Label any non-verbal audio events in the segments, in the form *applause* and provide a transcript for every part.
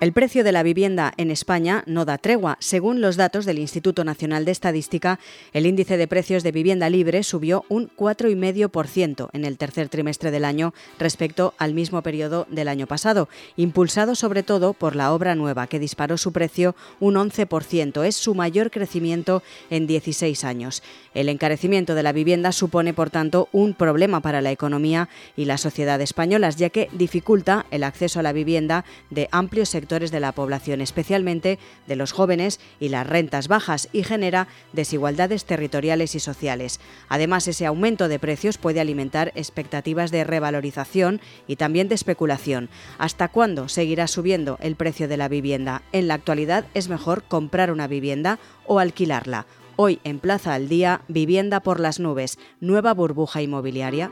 El precio de la vivienda en España no da tregua. Según los datos del Instituto Nacional de Estadística, el índice de precios de vivienda libre subió un 4,5% en el tercer trimestre del año respecto al mismo periodo del año pasado, impulsado sobre todo por la obra nueva, que disparó su precio un 11%. Es su mayor crecimiento en 16 años. El encarecimiento de la vivienda supone, por tanto, un problema para la economía y la sociedad españolas, ya que dificulta el acceso a la vivienda de amplios sectores de la población, especialmente de los jóvenes y las rentas bajas, y genera desigualdades territoriales y sociales. Además, ese aumento de precios puede alimentar expectativas de revalorización y también de especulación. ¿Hasta cuándo seguirá subiendo el precio de la vivienda? En la actualidad es mejor comprar una vivienda o alquilarla. Hoy en Plaza al Día, Vivienda por las Nubes, nueva burbuja inmobiliaria.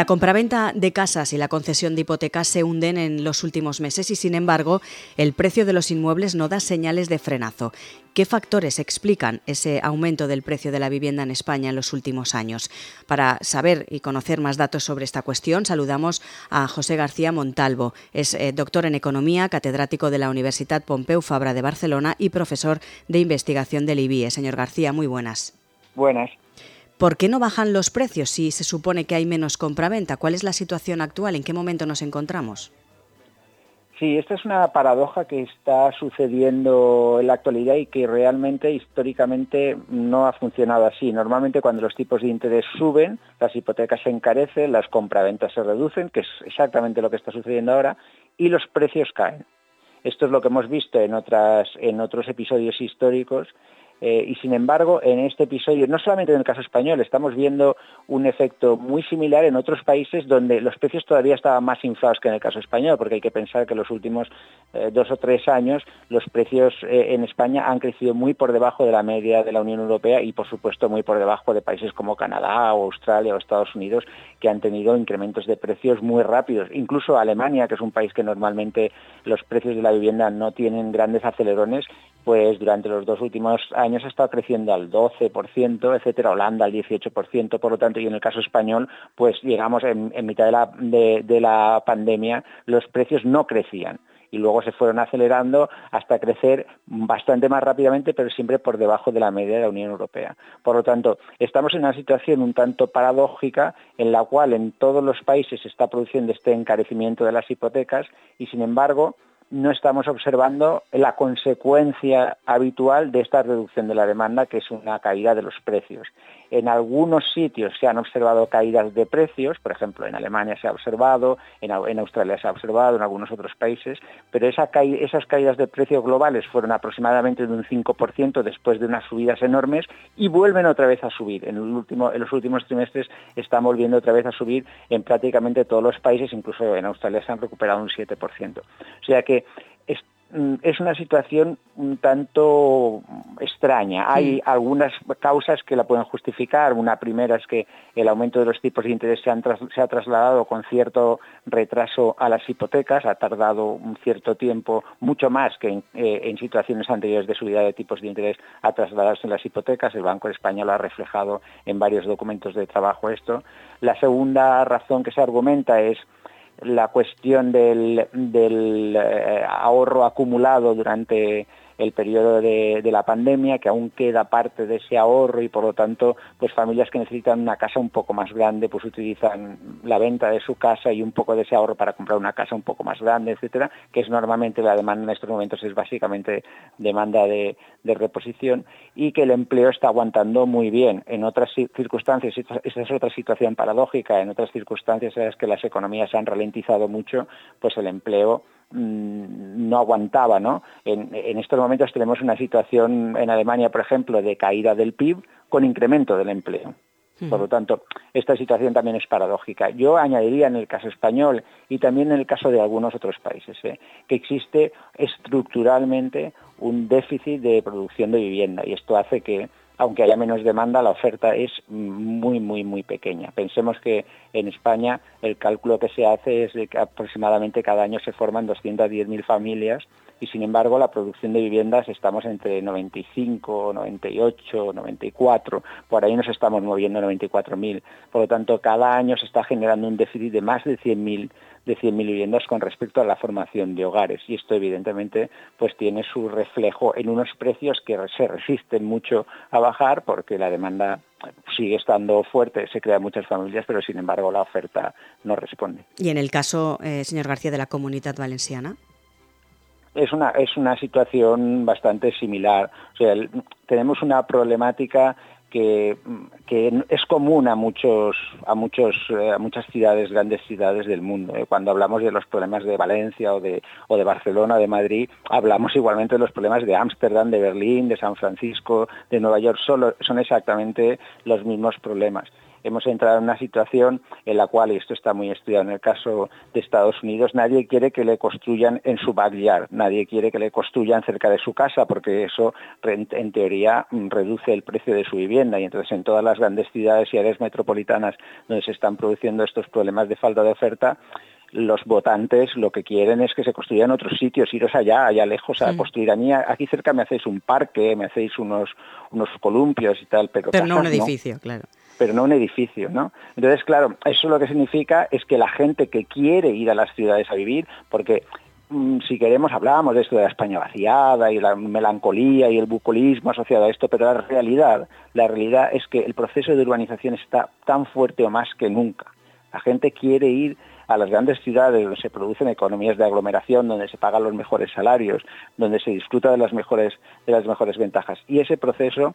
La compraventa de casas y la concesión de hipotecas se hunden en los últimos meses y, sin embargo, el precio de los inmuebles no da señales de frenazo. ¿Qué factores explican ese aumento del precio de la vivienda en España en los últimos años? Para saber y conocer más datos sobre esta cuestión, saludamos a José García Montalvo. Es eh, doctor en Economía, catedrático de la Universidad Pompeu Fabra de Barcelona y profesor de investigación del IBIE. Señor García, muy buenas. Buenas. ¿Por qué no bajan los precios si se supone que hay menos compraventa? ¿Cuál es la situación actual? ¿En qué momento nos encontramos? Sí, esta es una paradoja que está sucediendo en la actualidad y que realmente históricamente no ha funcionado así. Normalmente cuando los tipos de interés suben, las hipotecas se encarecen, las compraventas se reducen, que es exactamente lo que está sucediendo ahora, y los precios caen. Esto es lo que hemos visto en, otras, en otros episodios históricos eh, y sin embargo, en este episodio, no solamente en el caso español, estamos viendo un efecto muy similar en otros países donde los precios todavía estaban más inflados que en el caso español, porque hay que pensar que los últimos eh, dos o tres años los precios eh, en España han crecido muy por debajo de la media de la Unión Europea y, por supuesto, muy por debajo de países como Canadá o Australia o Estados Unidos, que han tenido incrementos de precios muy rápidos. Incluso Alemania, que es un país que normalmente los precios de la vivienda no tienen grandes acelerones, pues durante los dos últimos años ha estado creciendo al 12%, etcétera, Holanda al 18%, por lo tanto, y en el caso español, pues llegamos en, mitad de la, de la pandemia, los precios no crecían y luego se fueron acelerando hasta crecer bastante más rápidamente, pero siempre por debajo de la media de la Unión Europea. Por lo tanto, estamos en una situación un tanto paradójica en la cual en todos los países se está produciendo este encarecimiento de las hipotecas y, sin embargo, no estamos observando la consecuencia habitual de esta reducción de la demanda, que es una caída de los precios. En algunos sitios se han observado caídas de precios, por ejemplo, en Alemania se ha observado, en, Australia se ha observado, en algunos otros países, pero esas caídas de precios globales fueron aproximadamente de un 5% después de unas subidas enormes y vuelven otra vez a subir. En, en los últimos trimestres están volviendo otra vez a subir en prácticamente todos los países, incluso en Australia se han recuperado un 7%. O sea que Mm, es una situación un tanto extraña. Hay algunas causas que la pueden justificar. Una primera es que el aumento de los tipos de interés se, ha trasladado con cierto retraso a las hipotecas, ha tardado un cierto tiempo, mucho más que en, eh, situaciones anteriores de subida de tipos de interés, a trasladarse en las hipotecas. El Banco Español ha reflejado en varios documentos de trabajo esto. La segunda razón que se argumenta es la cuestión del, eh, ahorro acumulado durante el periodo de, la pandemia, que aún queda parte de ese ahorro y por lo tanto, pues familias que necesitan una casa un poco más grande, pues utilizan la venta de su casa y un poco de ese ahorro para comprar una casa un poco más grande, etcétera, que es normalmente la demanda en estos momentos es básicamente demanda de, reposición y que el empleo está aguantando muy bien. En otras circunstancias, esa es otra situación paradójica, en otras circunstancias en las que las economías han ralentizado mucho, pues el empleo no aguantaba, ¿no? En, estos momentos tenemos una situación en Alemania, por ejemplo, de caída del PIB con incremento del empleo. Por lo tanto, esta situación también es paradójica. Yo añadiría en el caso español y también en el caso de algunos otros países ¿eh? que existe estructuralmente un déficit de producción de vivienda y esto hace que aunque haya menos demanda, la oferta es muy, muy, muy pequeña. Pensemos que en España el cálculo que se hace es que aproximadamente cada año se forman 210.000 familias y sin embargo la producción de viviendas estamos entre 95, 98, 94, por ahí nos estamos moviendo 94.000. Por lo tanto, cada año se está generando un déficit de más de 100.000 de 100.000 viviendas con respecto a la formación de hogares y esto evidentemente pues tiene su reflejo en unos precios que se resisten mucho a bajar porque la demanda sigue estando fuerte, se crean muchas familias, pero sin embargo la oferta no responde. ¿Y en el caso, eh, señor García, de la comunidad valenciana? Es una es una situación bastante similar. O sea, tenemos una problemática que, es común a muchos a muchos eh, a muchas ciudades grandes ciudades del mundo ¿eh? cuando hablamos de los problemas de Valencia o de o de Barcelona de Madrid hablamos igualmente de los problemas de Ámsterdam de Berlín de San Francisco de Nueva York solo son exactamente los mismos problemas hemos entrado en una situación en la cual, y esto está muy estudiado en el caso de Estados Unidos, nadie quiere que le construyan en su backyard, nadie quiere que le construyan cerca de su casa, porque eso en teoría reduce el precio de su vivienda. Y entonces en todas las grandes ciudades y áreas metropolitanas donde se están produciendo estos problemas de falta de oferta, los votantes lo que quieren es que se construyan otros sitios, iros allá, allá lejos a construir. A mí aquí cerca me hacéis un parque, me hacéis unos, unos columpios y tal, pero, pero no un edificio, claro pero no un edificio, ¿no? Entonces, claro, eso lo que significa es que la gente que quiere ir a las ciudades a vivir, porque mm, si queremos hablábamos de esto de la España vaciada y la melancolía y el bucolismo asociado a esto, pero la realidad, la realidad es que el proceso de urbanización está tan fuerte o más que nunca. La gente quiere ir a las grandes ciudades donde se producen economías de aglomeración, donde se pagan los mejores salarios, donde se disfruta de las mejores de las mejores ventajas. Y ese proceso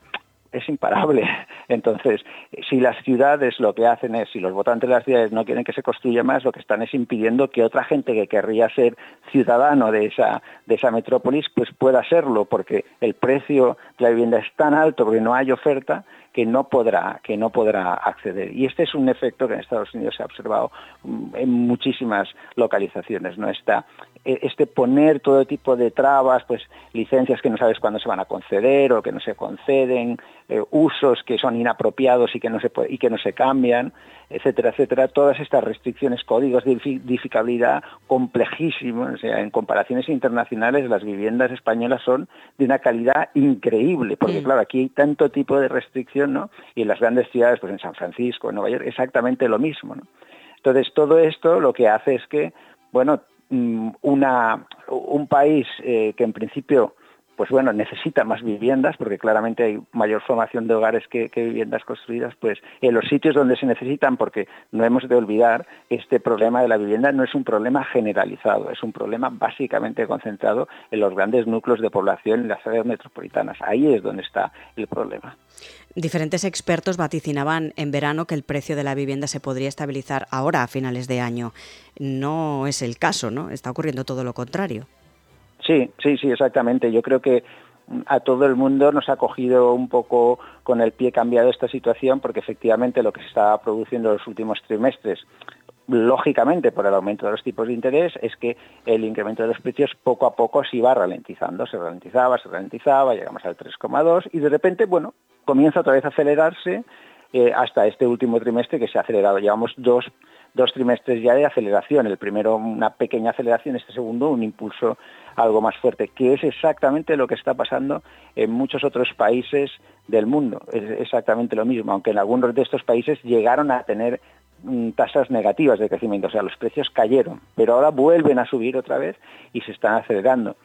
es imparable. *laughs* Entonces, si las ciudades lo que hacen es, si los votantes de las ciudades no quieren que se construya más, lo que están es impidiendo que otra gente que querría ser ciudadano de esa, de esa metrópolis, pues pueda serlo, porque el precio de la vivienda es tan alto porque no hay oferta que no podrá que no podrá acceder. Y este es un efecto que en Estados Unidos se ha observado mm, en muchísimas localizaciones no está e, este poner todo tipo de trabas pues licencias que no sabes cuándo se van a conceder o que no se conceden eh, usos que son inapropiados y que no se y que no se cambian etcétera, etcétera, todas estas restricciones, códigos de edificabilidad complejísimos, o sea, en comparaciones internacionales las viviendas españolas son de una calidad increíble, porque mm. claro, aquí hay tanto tipo de Y en las grandes ciudades, pues en San Francisco, en Nueva York, exactamente lo mismo. Entonces, todo esto lo que hace es que, bueno, mm, una, un país eh, que en principio pues bueno, necesita más viviendas, porque claramente hay mayor formación de hogares que, viviendas construidas, pues en los sitios donde se necesitan, porque no hemos de olvidar este problema de la vivienda no es un problema generalizado, es un problema básicamente concentrado en los grandes núcleos de población en las áreas metropolitanas. Ahí es donde está el problema. Diferentes expertos vaticinaban en verano que el precio de la vivienda se podría estabilizar ahora, a finales de año. No es el caso, ¿no? Está ocurriendo todo lo contrario. Sí, sí, sí, exactamente. Yo creo que a todo el mundo nos ha cogido un poco con el pie cambiado esta situación porque efectivamente lo que se está produciendo en los últimos trimestres lógicamente por el aumento de los tipos de interés es que el incremento de los precios poco a poco se iba ralentizando, se ralentizaba, se ralentizaba, llegamos al 3,2 y de repente, bueno, comienza otra vez a acelerarse eh, hasta este último trimestre que se ha acelerado. Llevamos dos, dos trimestres ya de aceleración, el primero una pequeña aceleración, este segundo un impulso algo más fuerte, que es exactamente lo que está pasando en muchos otros países del mundo. Es exactamente lo mismo, aunque en algunos de estos países llegaron a tener mm, tasas negativas de crecimiento, o sea, los precios cayeron, pero ahora vuelven a subir otra vez y se están acelerando.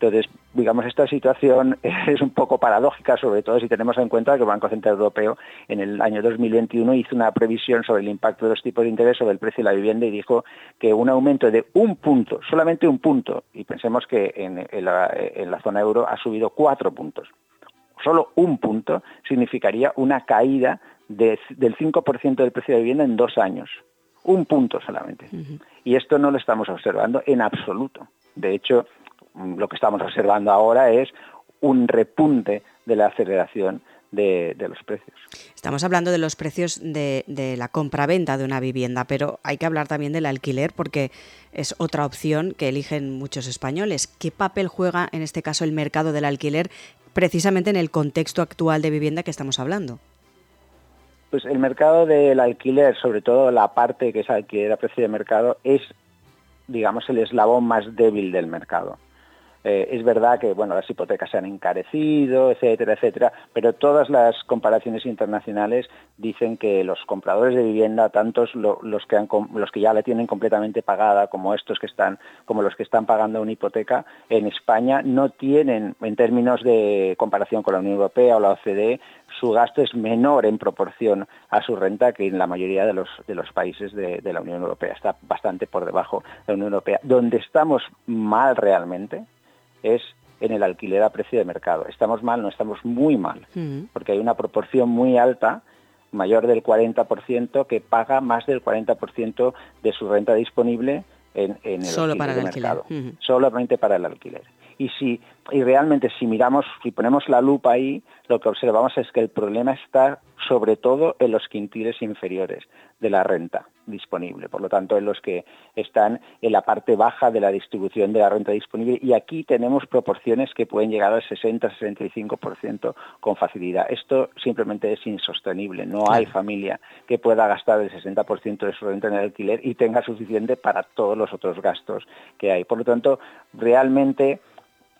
Entonces, digamos, esta situación *laughs* es un poco paradójica, sobre todo si tenemos en cuenta que el Banco Central Europeo en el año 2021 hizo una previsión sobre el impacto de los tipos de interés sobre el precio de la vivienda y dijo que un aumento de un punto, solamente un punto, y pensemos que en, la, zona euro ha subido cuatro puntos, solo un punto significaría una caída del 5% del precio de vivienda en dos años. Un punto solamente. Y esto no lo estamos observando en absoluto. De hecho, lo que estamos observando ahora es un repunte de la aceleración de, los precios. Estamos hablando de los precios de, la compra-venta de una vivienda, pero hay que hablar también del alquiler porque es otra opción que eligen muchos españoles. ¿Qué papel juega en este caso el mercado del alquiler precisamente en el contexto actual de vivienda que estamos hablando? Pues el mercado del alquiler, sobre todo la parte que es alquiler a precio de mercado, es, digamos, el eslabón más débil del mercado Eh, es verdad que bueno, las hipotecas se han encarecido, etcétera, etcétera, pero todas las comparaciones internacionales dicen que los compradores de vivienda, tantos los, que han, los que ya la tienen completamente pagada, como estos que están, como los que están pagando una hipoteca, en España no tienen, en términos de comparación con la Unión Europea o la OCDE, su gasto es menor en proporción a su renta que en la mayoría de los, de los países de, de la Unión Europea. Está bastante por debajo de la Unión Europea. Donde estamos mal realmente, es en el alquiler a precio de mercado. Estamos mal, no estamos muy mal, mm. porque hay una proporción muy alta, mayor del 40%, que paga más del 40% de su renta disponible en, el Solo para el mercado, solamente para el alquiler. Y si y realmente si miramos, si ponemos la lupa ahí, lo que observamos es que el problema está sobre todo en los quintiles inferiores de la renta disponible, por lo tanto en los que están en la parte baja de la distribución de la renta disponible y aquí tenemos proporciones que pueden llegar al 60-65% con facilidad. Esto simplemente es insostenible, no hay familia que pueda gastar el 60% de su renta en el alquiler y tenga suficiente para todos los otros gastos que hay. Por lo tanto, realmente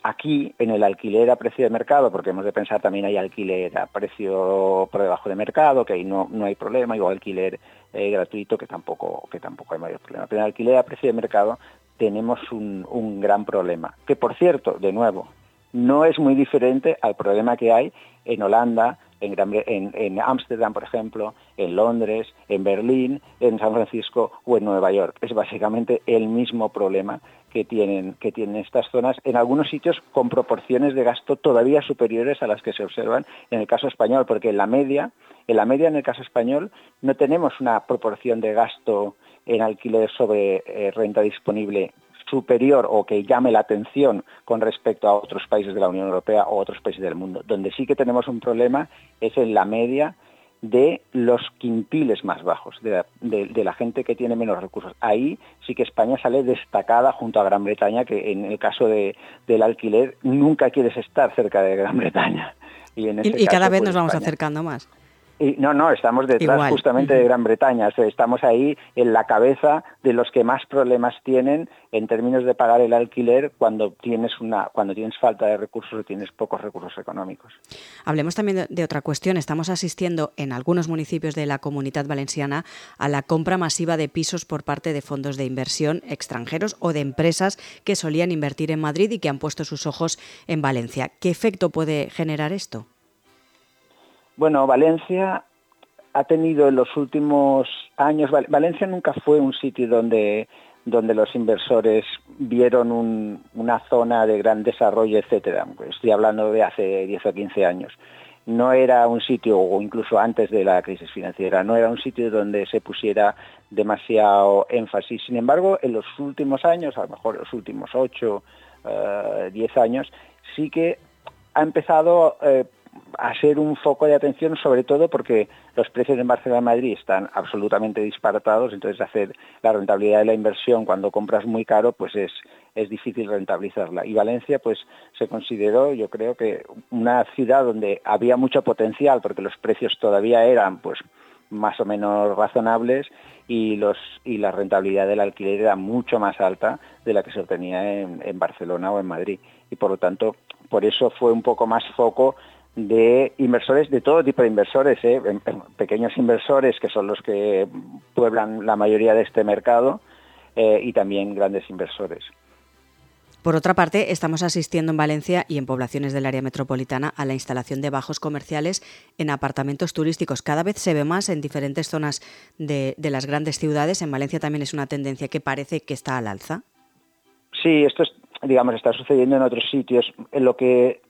Aquí, en el alquiler a precio de mercado, porque hemos de pensar también hay alquiler a precio por debajo de mercado, que ahí no, no hay problema, o alquiler eh, gratuito, que tampoco, que tampoco hay mayor problema. Pero en el alquiler a precio de mercado tenemos un, un gran problema, que por cierto, de nuevo, no es muy diferente al problema que hay en Holanda, en Ámsterdam, por ejemplo, en Londres, en Berlín, en San Francisco o en Nueva York. Es básicamente el mismo problema que tienen, que tienen estas zonas, en algunos sitios con proporciones de gasto todavía superiores a las que se observan en el caso español, porque en la media, en la media en el caso español no tenemos una proporción de gasto en alquiler sobre eh, renta disponible superior o que llame la atención con respecto a otros países de la Unión Europea o otros países del mundo. Donde sí que tenemos un problema es en la media de los quintiles más bajos, de la, gente que tiene menos recursos. Ahí sí que España sale destacada junto a Gran Bretaña, que en el caso de, del alquiler nunca quieres estar cerca de Gran Bretaña. Y, y, cada vez pues, nos vamos acercando más no, no, estamos detrás justamente de Gran Bretaña. Estamos ahí en la cabeza de los que más problemas tienen en términos de pagar el alquiler cuando tienes una, cuando tienes falta de recursos o tienes pocos recursos económicos. Hablemos también de, otra cuestión. Estamos asistiendo en algunos municipios de la Comunidad Valenciana a la compra masiva de pisos por parte de fondos de inversión extranjeros o de empresas que solían invertir en Madrid y que han puesto sus ojos en Valencia. ¿Qué efecto puede generar esto? Bueno, Valencia ha tenido en los últimos años, Valencia nunca fue un sitio donde, donde los inversores vieron una zona de gran desarrollo, etcétera. Estoy hablando de hace 10 o 15 años. No era un sitio, o incluso antes de la crisis financiera, no era un sitio donde se pusiera demasiado énfasis. Sin embargo, en los últimos años, a lo mejor los últimos 8, 10 eh, años, sí que ha empezado eh, a ser un foco de atención, sobre todo porque los precios en Barcelona y Madrid están absolutamente disparatados, entonces hacer la rentabilidad de la inversión cuando compras muy caro, pues es, es difícil rentabilizarla. Y Valencia, pues se consideró, yo creo que una ciudad donde había mucho potencial, porque los precios todavía eran, pues más o menos razonables y los y la rentabilidad del alquiler era mucho más alta de la que se obtenía en, en Barcelona o en Madrid y por lo tanto por eso fue un poco más foco de inversores, de todo tipo de inversores, ¿eh? pequeños inversores que son los que pueblan la mayoría de este mercado eh, y también grandes inversores. Por otra parte, estamos asistiendo en Valencia y en poblaciones del área metropolitana a la instalación de bajos comerciales en apartamentos turísticos. Cada vez se ve más en diferentes zonas de, de las grandes ciudades. En Valencia también es una tendencia que parece que está al alza. Sí, esto es, digamos, está sucediendo en otros sitios. En lo que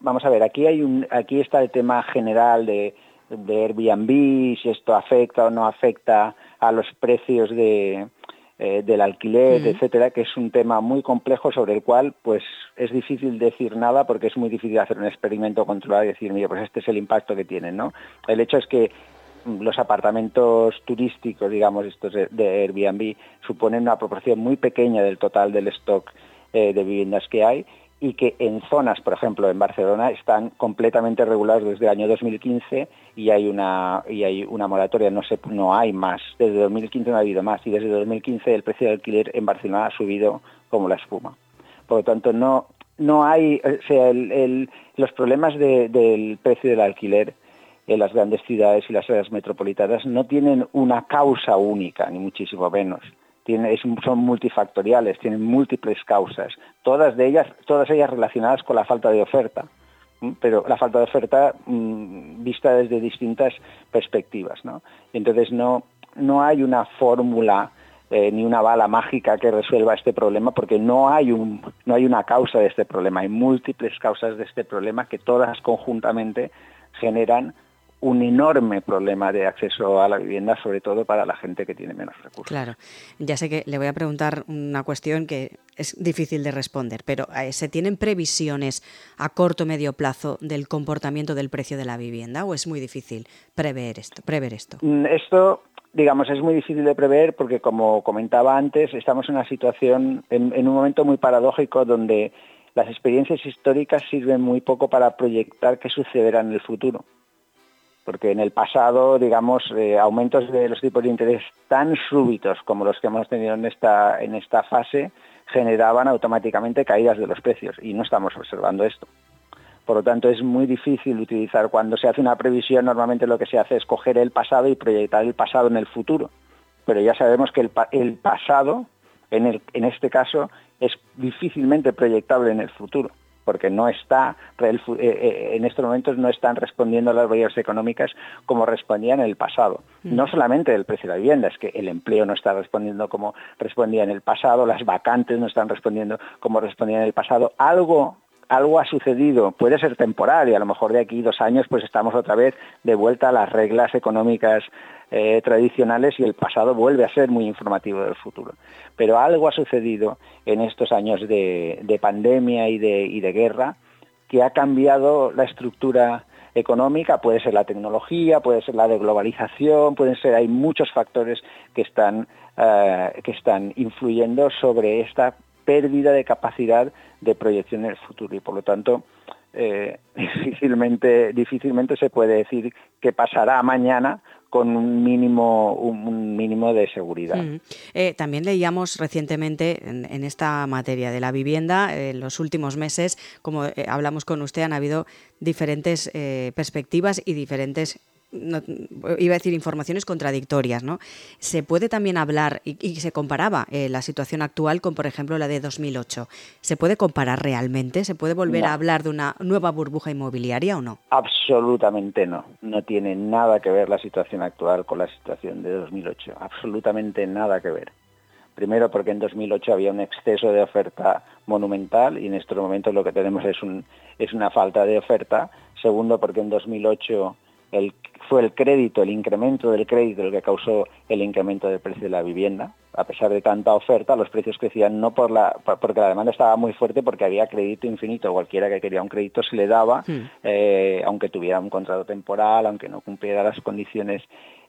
vamos a ver, aquí hay un, aquí está el tema general de, de Airbnb, si esto afecta o no afecta a los precios de, eh, del alquiler, etcétera, que es un tema muy complejo sobre el cual pues es difícil decir nada porque es muy difícil hacer un experimento controlado y decir, mira, pues este es el impacto que tienen, ¿no? El hecho es que los apartamentos turísticos, digamos, estos de, Airbnb, suponen una proporción muy pequeña del total del stock eh, de viviendas que hay y que en zonas, por ejemplo, en Barcelona, están completamente regulados desde el año 2015 y hay una y hay una moratoria, no se, no hay más. Desde 2015 no ha habido más y desde 2015 el precio de alquiler en Barcelona ha subido como la espuma. Por lo tanto, no no hay, o sea, los problemas del precio del alquiler en las grandes ciudades y las áreas metropolitanas no tienen una causa única, ni muchísimo menos. Son multifactoriales, tienen múltiples causas, todas de ellas, todas ellas relacionadas con la falta de oferta, pero la falta de oferta mm, vista desde distintas perspectivas, ¿no? Entonces no, no hay una fórmula eh, ni una bala mágica que resuelva este problema porque no hay, un, no hay una causa de este problema, hay múltiples causas de este problema que todas conjuntamente generan un enorme problema de acceso a la vivienda, sobre todo para la gente que tiene menos recursos. Claro, ya sé que le voy a preguntar una cuestión que es difícil de responder, pero eh, ¿se tienen previsiones a corto o medio plazo del comportamiento del precio de la vivienda o es muy difícil prever esto? Prever esto? Mm, esto digamos, es muy difícil de prever porque, como comentaba antes, estamos en una situación, en, en, un momento muy paradójico donde las experiencias históricas sirven muy poco para proyectar qué sucederá en el futuro porque en el pasado, digamos, eh, aumentos de los tipos de interés tan súbitos como los que hemos tenido en esta, en esta fase generaban automáticamente caídas de los precios y no estamos observando esto. Por lo tanto, es muy difícil utilizar, cuando se hace una previsión, normalmente lo que se hace es coger el pasado y proyectar el pasado en el futuro. Pero ya sabemos que el, el pasado, en, el, en este caso, es difícilmente proyectable en el futuro porque no está, eh, eh, en estos momentos no están respondiendo a las barreras económicas como respondían en el pasado. Mm. No solamente el precio de la vivienda, es que el empleo no está respondiendo como respondía en el pasado, las vacantes no están respondiendo como respondían en el pasado. Algo algo ha sucedido, puede ser temporal y a lo mejor de aquí dos años pues estamos otra vez de vuelta a las reglas económicas eh, tradicionales y el pasado vuelve a ser muy informativo del futuro. Pero algo ha sucedido en estos años de, pandemia y de, guerra que ha cambiado la estructura económica, puede ser la tecnología, puede ser la de globalización, pueden ser, hay muchos factores que están, eh, que están influyendo sobre esta pérdida de capacidad de proyección en el futuro y por lo tanto eh, *laughs* difícilmente, difícilmente se puede decir qué pasará mañana con un mínimo, un mínimo de seguridad. Eh, también leíamos recientemente en, esta materia de la vivienda, en los últimos meses, como eh, hablamos con usted, han habido diferentes perspectivas y diferentes iba a decir informaciones contradictorias, ¿no? Se puede también hablar, y, se comparaba eh, la situación actual con, por ejemplo, la de 2008. ¿Se puede comparar realmente? ¿Se puede volver a hablar de una nueva burbuja inmobiliaria o no? Absolutamente no. No tiene nada que ver la situación actual con la situación de 2008. Absolutamente nada que ver. Primero porque en 2008 había un exceso de oferta monumental y en estos momentos lo que tenemos es, un, es una falta de oferta. Segundo porque en 2008 el, fue el crédito, el incremento del crédito el que causó el incremento del precio de la vivienda. A pesar de tanta oferta, los precios crecían no por la, porque la demanda estaba muy fuerte, porque había crédito infinito. Cualquiera que quería un crédito se le daba, eh, aunque tuviera un contrato temporal, aunque no cumpliera las condiciones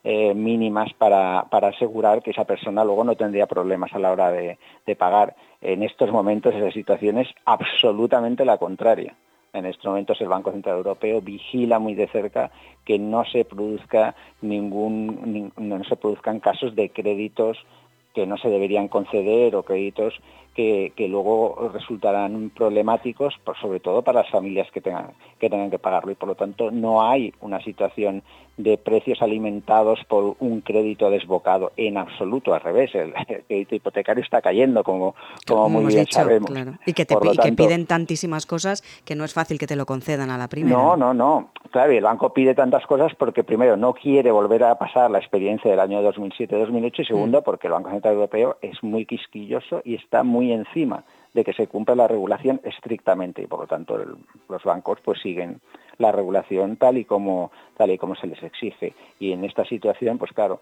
eh, mínimas para, para, asegurar que esa persona luego no tendría problemas a la hora de, de pagar. En estos momentos esa situación es absolutamente la contraria. En estos momentos el Banco Central Europeo vigila muy de cerca que no se produzca ningún, no se produzcan casos de créditos que no se deberían conceder o créditos que, luego resultarán problemáticos, sobre todo para las familias que tengan, que tengan que pagarlo. Y por lo tanto no hay una situación de precios alimentados por un crédito desbocado en absoluto, al revés, el, crédito hipotecario está cayendo, como, como muy bien sabemos. Y, que te, que piden tantísimas cosas que no es fácil que te lo concedan a la primera. No, no, no. Claro, y el banco pide tantas cosas porque primero no quiere volver a pasar la experiencia del año 2007-2008 y segundo mm. porque el Banco Central Europeo es muy quisquilloso y está muy encima de que se cumpla la regulación estrictamente y por lo tanto los bancos pues siguen la regulación tal y como tal y como se les exige y en esta situación pues claro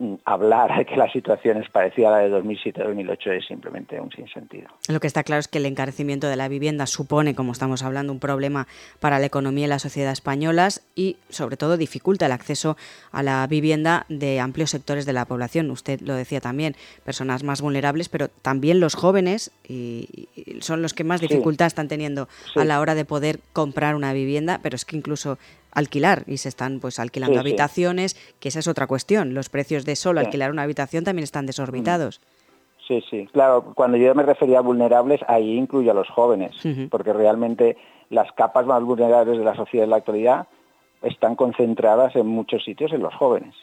Mm, hablar de que la situación es parecida a la de 2007-2008 es simplemente un sinsentido. Lo que está claro es que el encarecimiento de la vivienda supone, como estamos hablando, un problema para la economía y la sociedad españolas y, sobre todo, dificulta el acceso a la vivienda de amplios sectores de la población. Usted lo decía también, personas más vulnerables, pero también los jóvenes y, son los que más dificultad están teniendo a la hora de poder comprar una vivienda, pero es que incluso alquilar y se están pues alquilando habitaciones, que esa es otra cuestión. Los precios de solo alquilar una habitación también están desorbitados. Sí, sí, claro, cuando yo me refería a vulnerables, ahí incluyo a los jóvenes, porque realmente las capas más vulnerables de la sociedad en la actualidad están concentradas en muchos sitios en los jóvenes.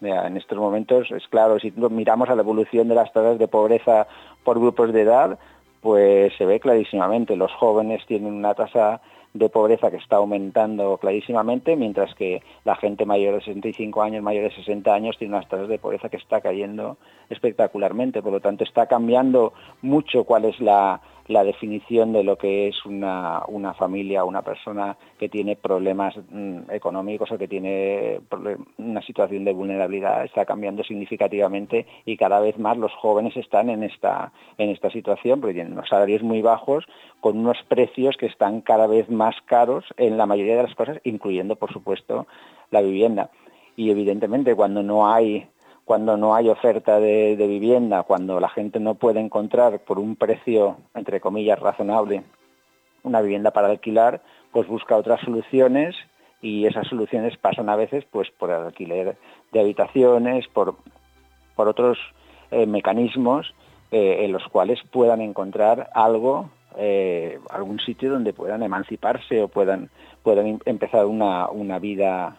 En estos momentos, es claro, si miramos a la evolución de las tasas de pobreza por grupos de edad, pues se ve clarísimamente. Los jóvenes tienen una tasa de pobreza que está aumentando clarísimamente, mientras que la gente mayor de 65 años, mayor de 60 años, tiene unas tasas de pobreza que está cayendo espectacularmente. Por lo tanto, está cambiando mucho cuál es la, la definición de lo que es una, una familia, una persona que tiene problemas mm, económicos o que tiene una situación de vulnerabilidad está cambiando significativamente y cada vez más los jóvenes están en esta, en esta situación porque tienen unos salarios muy bajos con unos precios que están cada vez más caros en la mayoría de las cosas, incluyendo, por supuesto, la vivienda. Y evidentemente cuando no hay cuando no hay oferta de, vivienda, cuando la gente no puede encontrar por un precio, entre comillas, razonable, una vivienda para alquilar, pues busca otras soluciones y esas soluciones pasan a veces pues por el alquiler de habitaciones, por, otros eh, mecanismos eh, en los cuales puedan encontrar algo, eh, algún sitio donde puedan emanciparse o puedan, puedan empezar una, una vida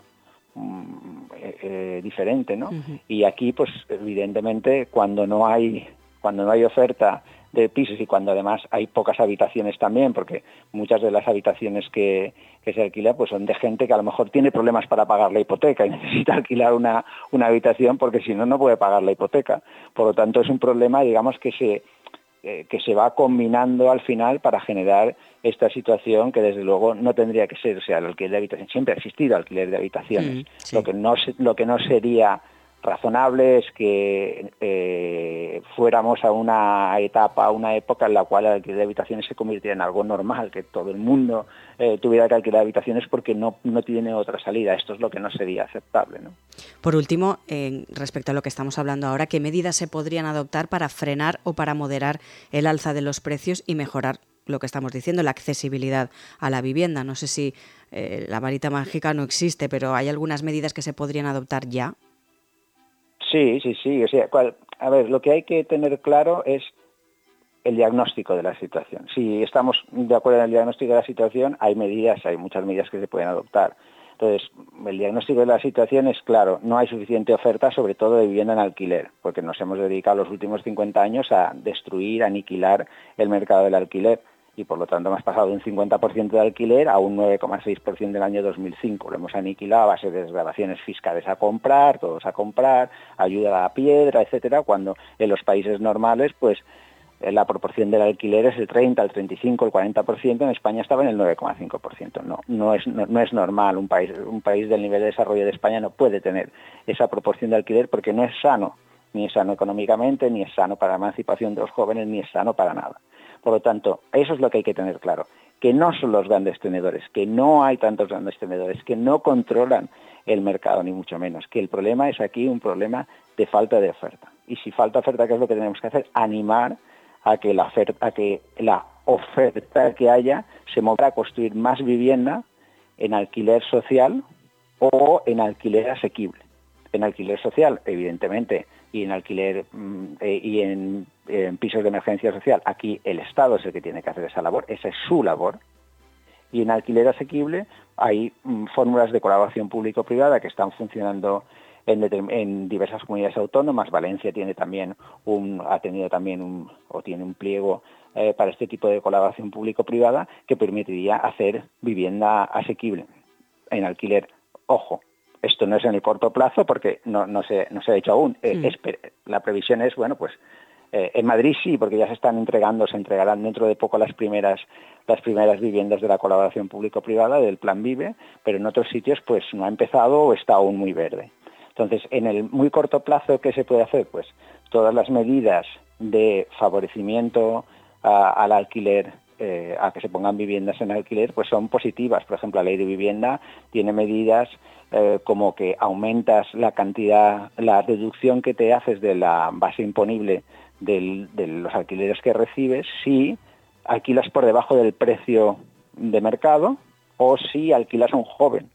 eh, eh, diferente, ¿no? Y aquí, pues evidentemente, cuando no hay cuando no hay oferta de pisos y cuando además hay pocas habitaciones también, porque muchas de las habitaciones que, que se alquila pues son de gente que a lo mejor tiene problemas para pagar la hipoteca y *laughs* necesita alquilar una, una habitación porque si no, no puede pagar la hipoteca. Por lo tanto, es un problema, digamos, que se, eh, que se va combinando al final para generar esta situación que desde luego no tendría que ser, o sea, el alquiler de habitaciones, siempre ha existido alquiler de habitaciones. Mm, lo, que no, lo que no sería razonable es que eh, fuéramos a una etapa, a una época en la cual el alquiler de habitaciones se convirtiera en algo normal, que todo el mundo eh, tuviera que alquilar habitaciones porque no, no tiene otra salida. Esto es lo que no sería aceptable. ¿no? Por último, respecto a lo que estamos hablando ahora, ¿qué medidas se podrían adoptar para frenar o para moderar el alza de los precios y mejorar lo que estamos diciendo, la accesibilidad a la vivienda. No sé si eh, la varita mágica no existe, pero hay algunas medidas que se podrían adoptar ya. Sí, sí, sí. A ver, lo que hay que tener claro es el diagnóstico de la situación. Si estamos de acuerdo en el diagnóstico de la situación, hay medidas, hay muchas medidas que se pueden adoptar. Entonces, el diagnóstico de la situación es claro, no hay suficiente oferta, sobre todo de vivienda en alquiler, porque nos hemos dedicado los últimos 50 años a destruir, aniquilar el mercado del alquiler y por lo tanto hemos pasado de un 50% de alquiler a un 9,6% del año 2005. Lo hemos aniquilado a base de desgrabaciones fiscales a comprar, todos a comprar, ayuda a la piedra, etcétera, cuando en los países normales pues eh, la proporción del alquiler es el 30, el 35, el 40%, en España estaba en el 9,5%. No, no es, no, es normal, un país, un país del nivel de desarrollo de España no puede tener esa proporción de alquiler porque no es sano, ni es sano económicamente, ni es sano para la emancipación de los jóvenes, ni es sano para nada. Por lo tanto, eso es lo que hay que tener claro, que no son los grandes tenedores, que no hay tantos grandes tenedores, que no controlan el mercado, ni mucho menos, que el problema es aquí un problema de falta de oferta. Y si falta oferta, ¿qué es lo que tenemos que hacer? Animar a que la oferta, a que la oferta que haya se mueva a construir más vivienda en alquiler social o en alquiler asequible. En alquiler social, evidentemente, y en alquiler mm, eh, y en, pisos de emergencia social, aquí el Estado es el que tiene que hacer esa labor, esa es su labor. Y en alquiler asequible hay mm, fórmulas de colaboración público-privada que están funcionando en, diversas comunidades autónomas. Valencia tiene también un, ha tenido también un, o tiene un pliego eh, para este tipo de colaboración público-privada que permitiría hacer vivienda asequible en alquiler. Ojo, esto no es en el corto plazo porque no, no, se, no se ha hecho aún. Eh, mm. la previsión es, bueno, pues eh, en Madrid sí, porque ya se están entregando, se entregarán dentro de poco las primeras, las primeras viviendas de la colaboración público-privada del Plan Vive, pero en otros sitios pues no ha empezado o está aún muy verde. Entonces, en el muy corto plazo, ¿qué se puede hacer? Pues todas las medidas de favorecimiento al alquiler eh, a que se pongan viviendas en alquiler, pues son positivas. Por ejemplo, la ley de vivienda tiene medidas eh, como que aumentas la cantidad, la reducción que te haces de la base imponible de los alquileres que recibes si alquilas por debajo del precio de mercado o si alquilas a un joven.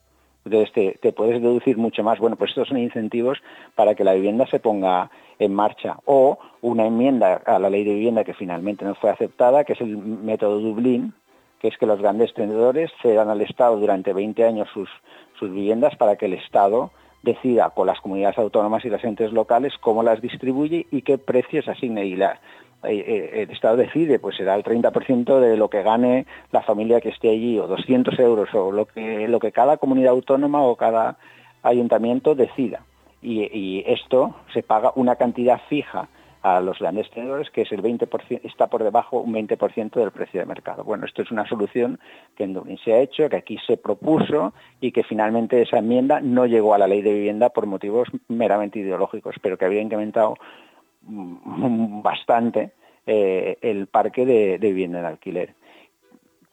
Entonces te, puedes deducir mucho más. Bueno, pues estos son incentivos para que la vivienda se ponga en marcha. O una enmienda a la ley de vivienda que finalmente no fue aceptada, que es el método Dublín, que es que los grandes tenedores cedan al Estado durante 20 años sus, sus viviendas para que el Estado decida con las comunidades autónomas y las entes locales cómo las distribuye y qué precios asigne. Y eh, eh, el Estado decide, pues será el 30% de lo que gane la familia que esté allí, o 200 euros, o lo que, lo que cada comunidad autónoma o cada ayuntamiento decida. Y, esto se paga una cantidad fija a los grandes tenedores, que es el 20%, está por debajo un 20% del precio de mercado. Bueno, esto es una solución que en Dublín se ha hecho, que aquí se propuso y que finalmente esa enmienda no llegó a la ley de vivienda por motivos meramente ideológicos, pero que había incrementado Mm, bastante eh, el parque de, vivienda en alquiler.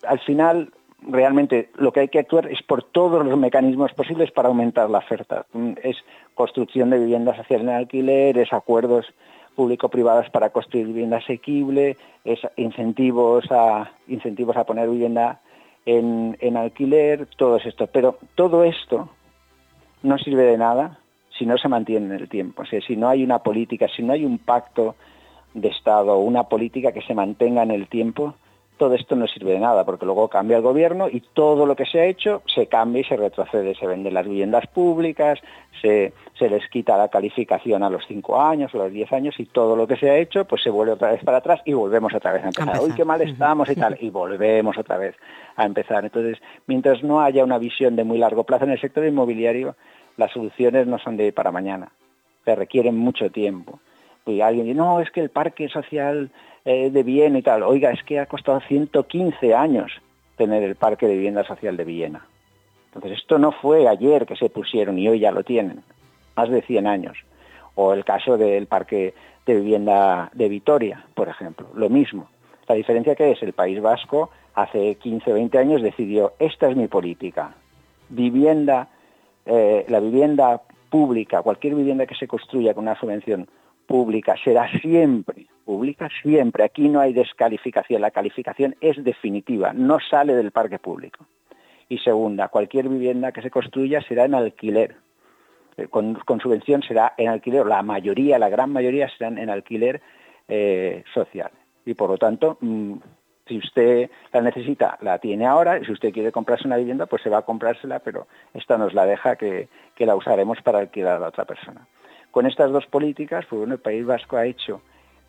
Al final, realmente lo que hay que actuar es por todos los mecanismos posibles para aumentar la oferta. Mm, es construcción de viviendas social en alquiler, es acuerdos público-privados para construir vivienda asequible, es incentivos a, incentivos a poner vivienda en, en alquiler, todo esto. Pero todo esto no sirve de nada si no se mantiene en el tiempo. O sea, si no hay una política, si no hay un pacto de Estado, una política que se mantenga en el tiempo, todo esto no sirve de nada, porque luego cambia el gobierno y todo lo que se ha hecho se cambia y se retrocede. Se venden las viviendas públicas, se, les quita la calificación a los cinco años o a los diez años y todo lo que se ha hecho pues se vuelve otra vez para atrás y volvemos otra vez a empezar. Uy, qué mal estamos y tal, y volvemos otra vez a empezar. Entonces, mientras no haya una visión de muy largo plazo en el sector inmobiliario, las soluciones no son de para mañana, que requieren mucho tiempo. Y alguien dice, no, es que el parque social eh, de Viena y tal, oiga, es que ha costado 115 años tener el parque de vivienda social de Viena. Entonces, esto no fue ayer que se pusieron y hoy ya lo tienen, más de 100 años. O el caso del parque de vivienda de Vitoria, por ejemplo, lo mismo. La diferencia que es, el País Vasco hace 15 o 20 años decidió, esta es mi política, vivienda eh, la vivienda pública, cualquier vivienda que se construya con una subvención pública será siempre pública, siempre. Aquí no hay descalificación, la calificación es definitiva, no sale del parque público. Y segunda, cualquier vivienda que se construya será en alquiler. Eh, con, subvención será en alquiler, la mayoría, la gran mayoría serán en alquiler eh, social. Y por lo tanto, mm, si usted la necesita, la tiene ahora, y si usted quiere comprarse una vivienda, pues se va a comprársela, pero esta nos la deja que, la usaremos para alquilar a la otra persona. Con estas dos políticas, pues bueno, el País Vasco ha hecho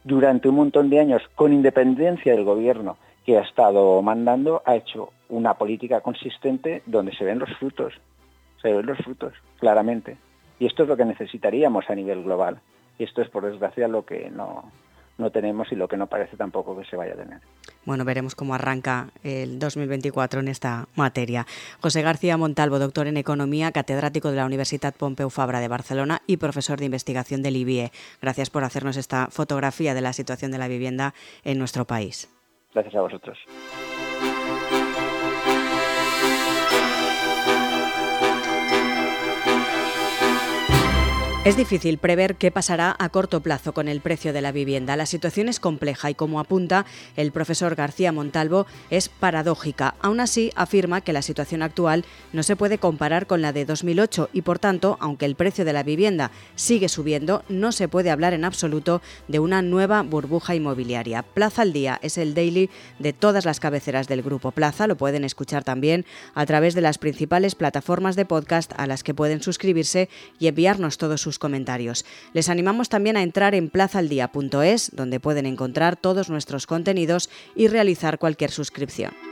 durante un montón de años, con independencia del gobierno que ha estado mandando, ha hecho una política consistente donde se ven los frutos, se ven los frutos, claramente. Y esto es lo que necesitaríamos a nivel global. Y esto es, por desgracia, lo que no, no tenemos y lo que no parece tampoco que se vaya a tener. Bueno, veremos cómo arranca el 2024 en esta materia. José García Montalvo, doctor en Economía, catedrático de la Universidad Pompeu Fabra de Barcelona y profesor de investigación del IBIE. Gracias por hacernos esta fotografía de la situación de la vivienda en nuestro país. Gracias a vosotros. Es difícil prever qué pasará a corto plazo con el precio de la vivienda. La situación es compleja y, como apunta el profesor García Montalvo, es paradójica. Aún así, afirma que la situación actual no se puede comparar con la de 2008 y, por tanto, aunque el precio de la vivienda sigue subiendo, no se puede hablar en absoluto de una nueva burbuja inmobiliaria. Plaza al Día es el daily de todas las cabeceras del Grupo Plaza. Lo pueden escuchar también a través de las principales plataformas de podcast a las que pueden suscribirse y enviarnos todos comentarios. Les animamos también a entrar en plazaldía.es, donde pueden encontrar todos nuestros contenidos y realizar cualquier suscripción.